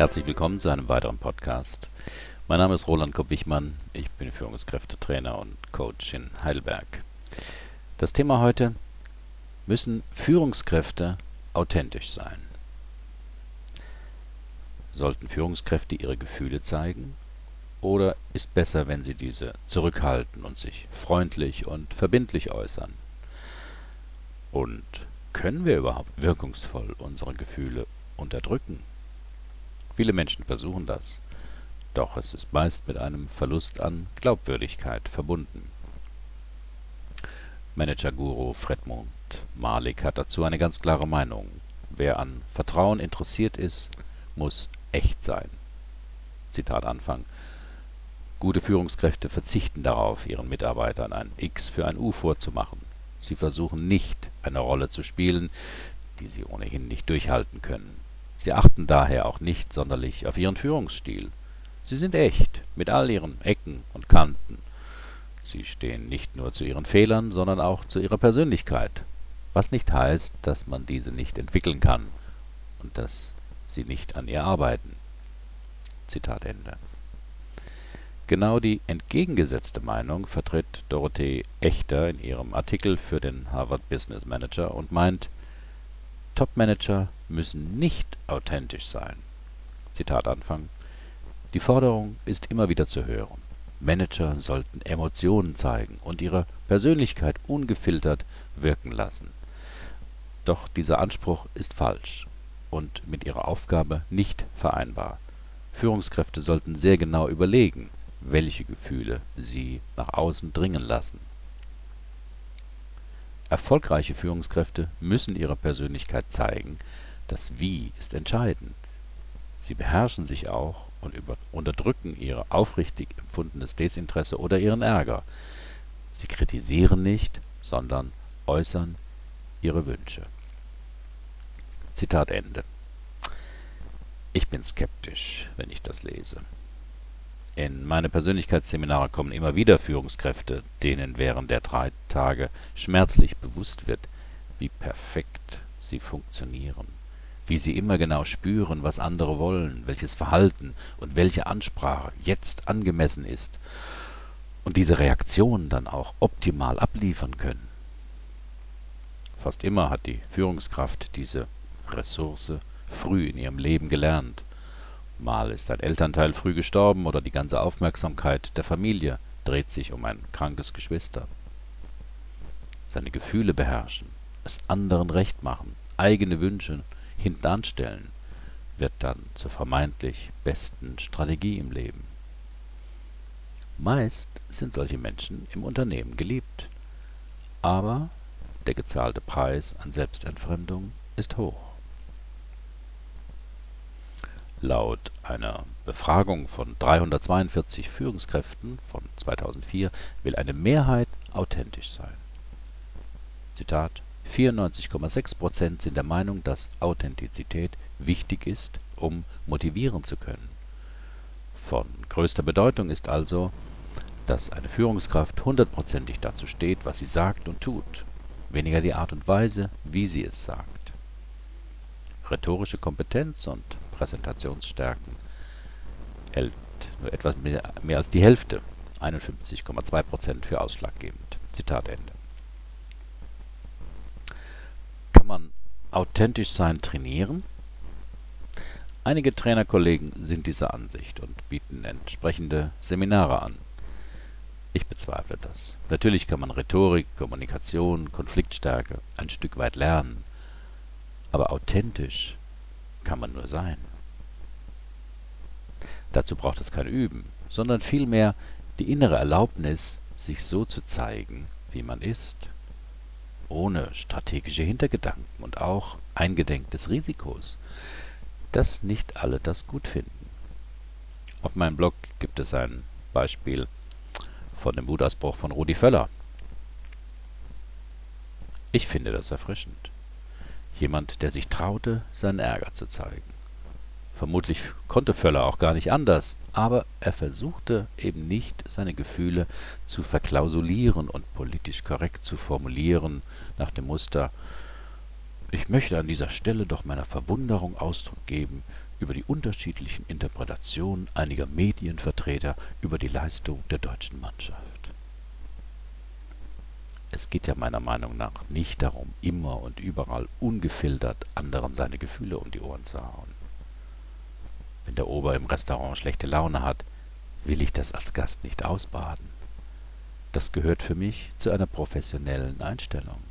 Herzlich willkommen zu einem weiteren Podcast. Mein Name ist Roland Kopp-Wichmann. Ich bin Führungskräftetrainer und Coach in Heidelberg. Das Thema heute: Müssen Führungskräfte authentisch sein? Sollten Führungskräfte ihre Gefühle zeigen? Oder ist besser, wenn sie diese zurückhalten und sich freundlich und verbindlich äußern? Und können wir überhaupt wirkungsvoll unsere Gefühle unterdrücken? Viele Menschen versuchen das, doch es ist meist mit einem Verlust an Glaubwürdigkeit verbunden. Manager-Guru Fredmund Malik hat dazu eine ganz klare Meinung. Wer an Vertrauen interessiert ist, muss echt sein. Zitat Anfang. Gute Führungskräfte verzichten darauf, ihren Mitarbeitern ein X für ein U vorzumachen. Sie versuchen nicht, eine Rolle zu spielen, die sie ohnehin nicht durchhalten können. Sie achten daher auch nicht sonderlich auf ihren Führungsstil. Sie sind echt, mit all ihren Ecken und Kanten. Sie stehen nicht nur zu ihren Fehlern, sondern auch zu ihrer Persönlichkeit, was nicht heißt, dass man diese nicht entwickeln kann und dass sie nicht an ihr arbeiten. Zitat Ende. Genau die entgegengesetzte Meinung vertritt Dorothee Echter in ihrem Artikel für den Harvard Business Manager und meint, Top-Manager müssen nicht authentisch sein. Zitat Anfang. Die Forderung ist immer wieder zu hören. Manager sollten Emotionen zeigen und ihre Persönlichkeit ungefiltert wirken lassen. Doch dieser Anspruch ist falsch und mit ihrer Aufgabe nicht vereinbar. Führungskräfte sollten sehr genau überlegen, welche Gefühle sie nach außen dringen lassen. Erfolgreiche Führungskräfte müssen ihre Persönlichkeit zeigen, das Wie ist entscheidend. Sie beherrschen sich auch und unterdrücken ihr aufrichtig empfundenes Desinteresse oder ihren Ärger. Sie kritisieren nicht, sondern äußern ihre Wünsche. Zitat Ende. Ich bin skeptisch, wenn ich das lese. In meine Persönlichkeitsseminare kommen immer wieder Führungskräfte, denen während der drei Tage schmerzlich bewusst wird, wie perfekt sie funktionieren, wie sie immer genau spüren, was andere wollen, welches Verhalten und welche Ansprache jetzt angemessen ist und diese Reaktionen dann auch optimal abliefern können. Fast immer hat die Führungskraft diese Ressource früh in ihrem Leben gelernt Mal ist ein Elternteil früh gestorben oder die ganze Aufmerksamkeit der Familie dreht sich um ein krankes Geschwister. Seine Gefühle beherrschen, es anderen recht machen, eigene Wünsche hintanstellen, wird dann zur vermeintlich besten Strategie im Leben. Meist sind solche Menschen im Unternehmen geliebt, aber der gezahlte Preis an Selbstentfremdung ist hoch. Laut einer Befragung von 342 Führungskräften von 2004 will eine Mehrheit authentisch sein. Zitat 94,6 Prozent sind der Meinung, dass Authentizität wichtig ist, um motivieren zu können. Von größter Bedeutung ist also, dass eine Führungskraft hundertprozentig dazu steht, was sie sagt und tut, weniger die Art und Weise, wie sie es sagt. Rhetorische Kompetenz und Präsentationsstärken hält nur etwas mehr, mehr als die Hälfte, 51,2 Prozent, für ausschlaggebend. Zitat Ende. Kann man authentisch sein trainieren? Einige Trainerkollegen sind dieser Ansicht und bieten entsprechende Seminare an. Ich bezweifle das. Natürlich kann man Rhetorik, Kommunikation, Konfliktstärke ein Stück weit lernen, aber authentisch kann man nur sein. Dazu braucht es kein Üben, sondern vielmehr die innere Erlaubnis, sich so zu zeigen, wie man ist, ohne strategische Hintergedanken und auch eingedenk des Risikos, dass nicht alle das gut finden. Auf meinem Blog gibt es ein Beispiel von dem Wutausbruch von Rudi Völler. Ich finde das erfrischend. Jemand, der sich traute, seinen Ärger zu zeigen. Vermutlich konnte Völler auch gar nicht anders, aber er versuchte eben nicht, seine Gefühle zu verklausulieren und politisch korrekt zu formulieren, nach dem Muster Ich möchte an dieser Stelle doch meiner Verwunderung Ausdruck geben, über die unterschiedlichen Interpretationen einiger Medienvertreter über die Leistung der deutschen Mannschaft. Es geht ja meiner Meinung nach nicht darum, immer und überall ungefiltert anderen seine Gefühle um die Ohren zu hauen. Wenn der Ober im Restaurant schlechte Laune hat, will ich das als Gast nicht ausbaden. Das gehört für mich zu einer professionellen Einstellung.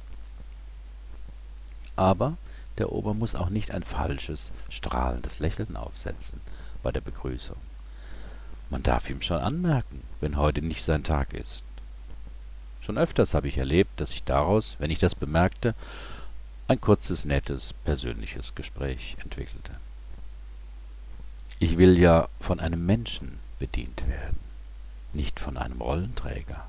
Aber der Ober muss auch nicht ein falsches, strahlendes Lächeln aufsetzen bei der Begrüßung. Man darf ihm schon anmerken, wenn heute nicht sein Tag ist. Schon öfters habe ich erlebt, dass sich daraus, wenn ich das bemerkte, ein kurzes, nettes, persönliches Gespräch entwickelte. Ich will ja von einem Menschen bedient werden, nicht von einem Rollenträger.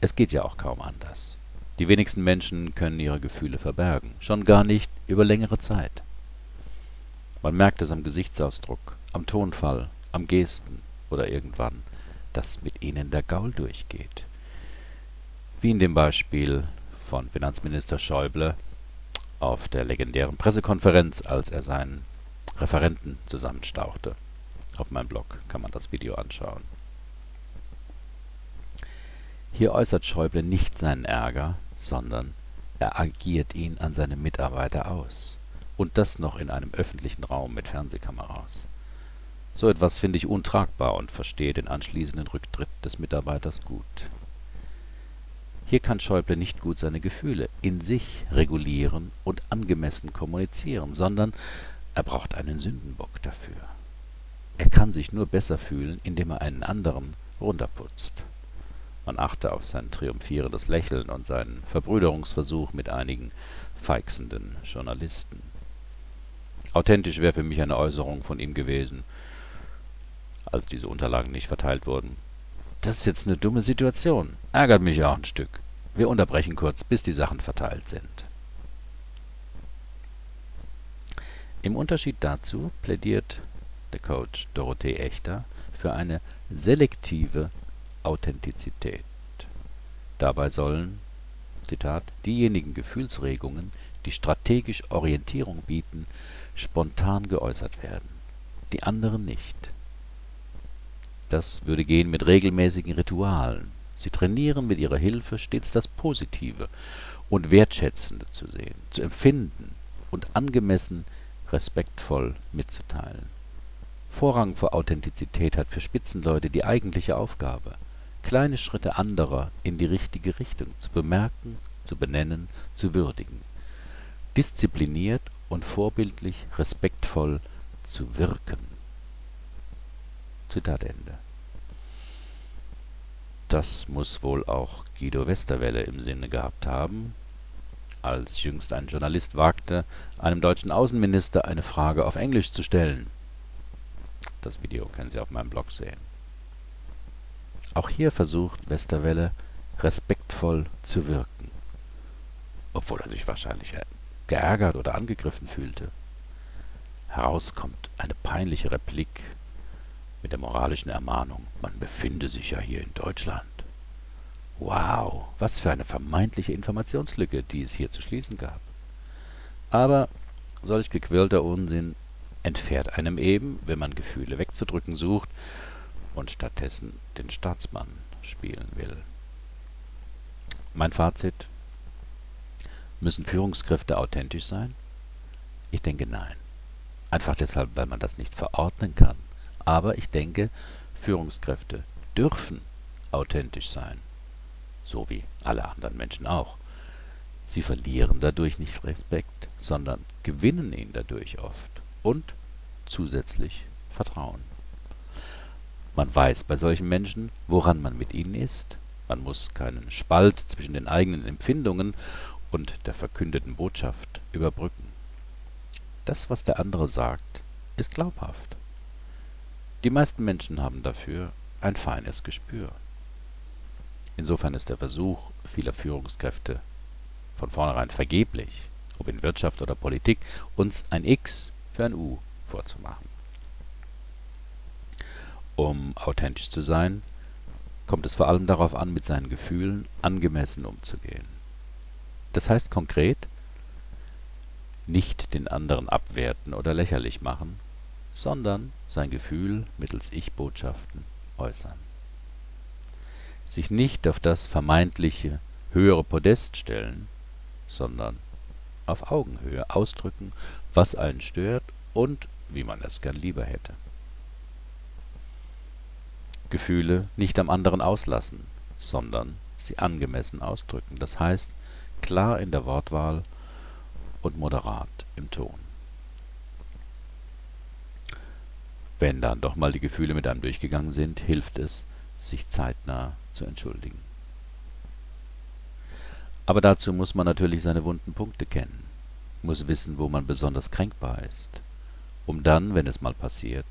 Es geht ja auch kaum anders. Die wenigsten Menschen können ihre Gefühle verbergen, schon gar nicht über längere Zeit. Man merkt es am Gesichtsausdruck, am Tonfall, am Gesten oder irgendwann, dass mit ihnen der Gaul durchgeht. Wie in dem Beispiel von Finanzminister Schäuble auf der legendären Pressekonferenz, als er seinen Referenten zusammenstauchte. Auf meinem Blog kann man das Video anschauen. Hier äußert Schäuble nicht seinen Ärger, sondern er agiert ihn an seine Mitarbeiter aus. Und das noch in einem öffentlichen Raum mit Fernsehkameras. So etwas finde ich untragbar und verstehe den anschließenden Rücktritt des Mitarbeiters gut. Hier kann Schäuble nicht gut seine Gefühle in sich regulieren und angemessen kommunizieren, sondern er braucht einen Sündenbock dafür. Er kann sich nur besser fühlen, indem er einen anderen runterputzt. Man achte auf sein triumphierendes Lächeln und seinen Verbrüderungsversuch mit einigen feixenden Journalisten. Authentisch wäre für mich eine Äußerung von ihm gewesen, als diese Unterlagen nicht verteilt wurden. Das ist jetzt eine dumme Situation. Ärgert mich auch ein Stück. Wir unterbrechen kurz, bis die Sachen verteilt sind. Im Unterschied dazu plädiert der Coach Dorothee Echter für eine selektive Authentizität. Dabei sollen, Zitat, diejenigen Gefühlsregungen, die strategisch Orientierung bieten, spontan geäußert werden, die anderen nicht. Das würde gehen mit regelmäßigen Ritualen. Sie trainieren mit ihrer Hilfe stets das Positive und Wertschätzende zu sehen, zu empfinden und angemessen respektvoll mitzuteilen. Vorrang vor Authentizität hat für Spitzenleute die eigentliche Aufgabe, kleine Schritte anderer in die richtige Richtung zu bemerken, zu benennen, zu würdigen, diszipliniert und vorbildlich respektvoll zu wirken. Zitat Ende. Das muss wohl auch Guido Westerwelle im Sinne gehabt haben, als jüngst ein Journalist wagte, einem deutschen Außenminister eine Frage auf Englisch zu stellen. Das Video können Sie auf meinem Blog sehen. Auch hier versucht Westerwelle respektvoll zu wirken, obwohl er sich wahrscheinlich geärgert oder angegriffen fühlte. Heraus kommt eine peinliche Replik mit der moralischen Ermahnung, man befinde sich ja hier in Deutschland. Wow, was für eine vermeintliche Informationslücke, die es hier zu schließen gab. Aber solch gequirlter Unsinn entfährt einem eben, wenn man Gefühle wegzudrücken sucht und stattdessen den Staatsmann spielen will. Mein Fazit. Müssen Führungskräfte authentisch sein? Ich denke nein. Einfach deshalb, weil man das nicht verordnen kann. Aber ich denke, Führungskräfte dürfen authentisch sein so wie alle anderen Menschen auch. Sie verlieren dadurch nicht Respekt, sondern gewinnen ihn dadurch oft und zusätzlich Vertrauen. Man weiß bei solchen Menschen, woran man mit ihnen ist. Man muss keinen Spalt zwischen den eigenen Empfindungen und der verkündeten Botschaft überbrücken. Das, was der andere sagt, ist glaubhaft. Die meisten Menschen haben dafür ein feines Gespür. Insofern ist der Versuch vieler Führungskräfte von vornherein vergeblich, ob in Wirtschaft oder Politik, uns ein X für ein U vorzumachen. Um authentisch zu sein, kommt es vor allem darauf an, mit seinen Gefühlen angemessen umzugehen. Das heißt konkret, nicht den anderen abwerten oder lächerlich machen, sondern sein Gefühl mittels Ich-Botschaften äußern. Sich nicht auf das vermeintliche höhere Podest stellen, sondern auf Augenhöhe ausdrücken, was einen stört und wie man es gern lieber hätte. Gefühle nicht am anderen auslassen, sondern sie angemessen ausdrücken, das heißt klar in der Wortwahl und moderat im Ton. Wenn dann doch mal die Gefühle mit einem durchgegangen sind, hilft es, sich zeitnah zu entschuldigen. Aber dazu muss man natürlich seine wunden Punkte kennen, muss wissen, wo man besonders kränkbar ist, um dann, wenn es mal passiert,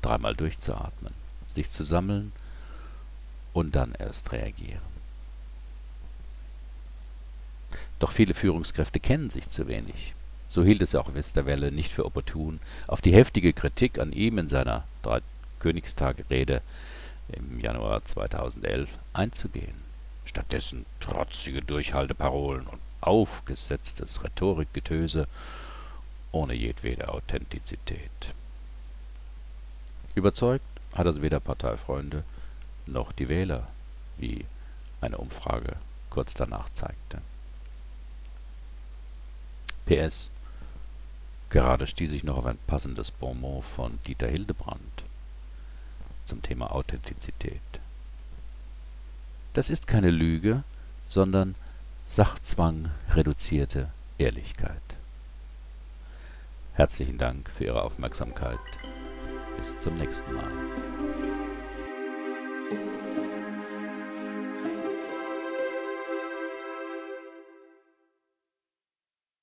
dreimal durchzuatmen, sich zu sammeln und dann erst reagieren. Doch viele Führungskräfte kennen sich zu wenig. So hielt es auch Westerwelle nicht für opportun, auf die heftige Kritik an ihm in seiner Dreikönigstag-Rede im Januar 2011 einzugehen. Stattdessen trotzige Durchhalteparolen und aufgesetztes Rhetorikgetöse ohne jedwede Authentizität. Überzeugt hat es weder Parteifreunde noch die Wähler, wie eine Umfrage kurz danach zeigte. PS. Gerade stieß ich noch auf ein passendes Bonmot von Dieter Hildebrand zum Thema Authentizität. Das ist keine Lüge, sondern Sachzwang reduzierte Ehrlichkeit. Herzlichen Dank für Ihre Aufmerksamkeit. Bis zum nächsten Mal.